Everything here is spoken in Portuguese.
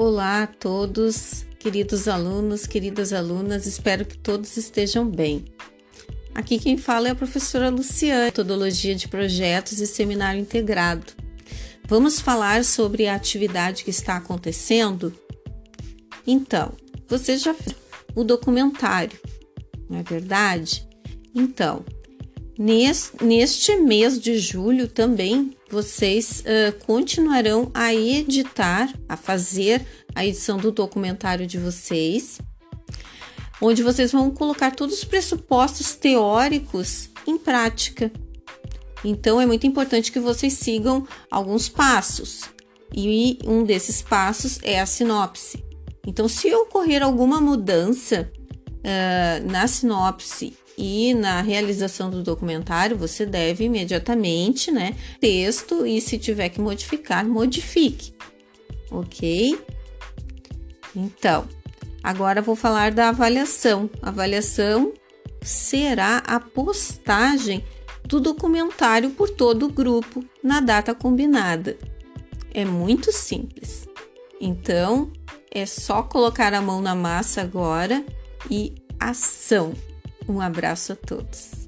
Olá a todos, queridos alunos, queridas alunas, espero que todos estejam bem. Aqui quem fala é a professora Luciane, metodologia de projetos e seminário integrado. Vamos falar sobre a atividade que está acontecendo? Então, você já fez o documentário, não é verdade? Então, Neste mês de julho também vocês uh, continuarão a editar, a fazer a edição do documentário de vocês, onde vocês vão colocar todos os pressupostos teóricos em prática. Então é muito importante que vocês sigam alguns passos, e um desses passos é a sinopse. Então, se ocorrer alguma mudança uh, na sinopse e na realização do documentário você deve imediatamente, né, texto e se tiver que modificar, modifique. OK? Então, agora vou falar da avaliação. A avaliação será a postagem do documentário por todo o grupo na data combinada. É muito simples. Então, é só colocar a mão na massa agora e ação. Um abraço a todos.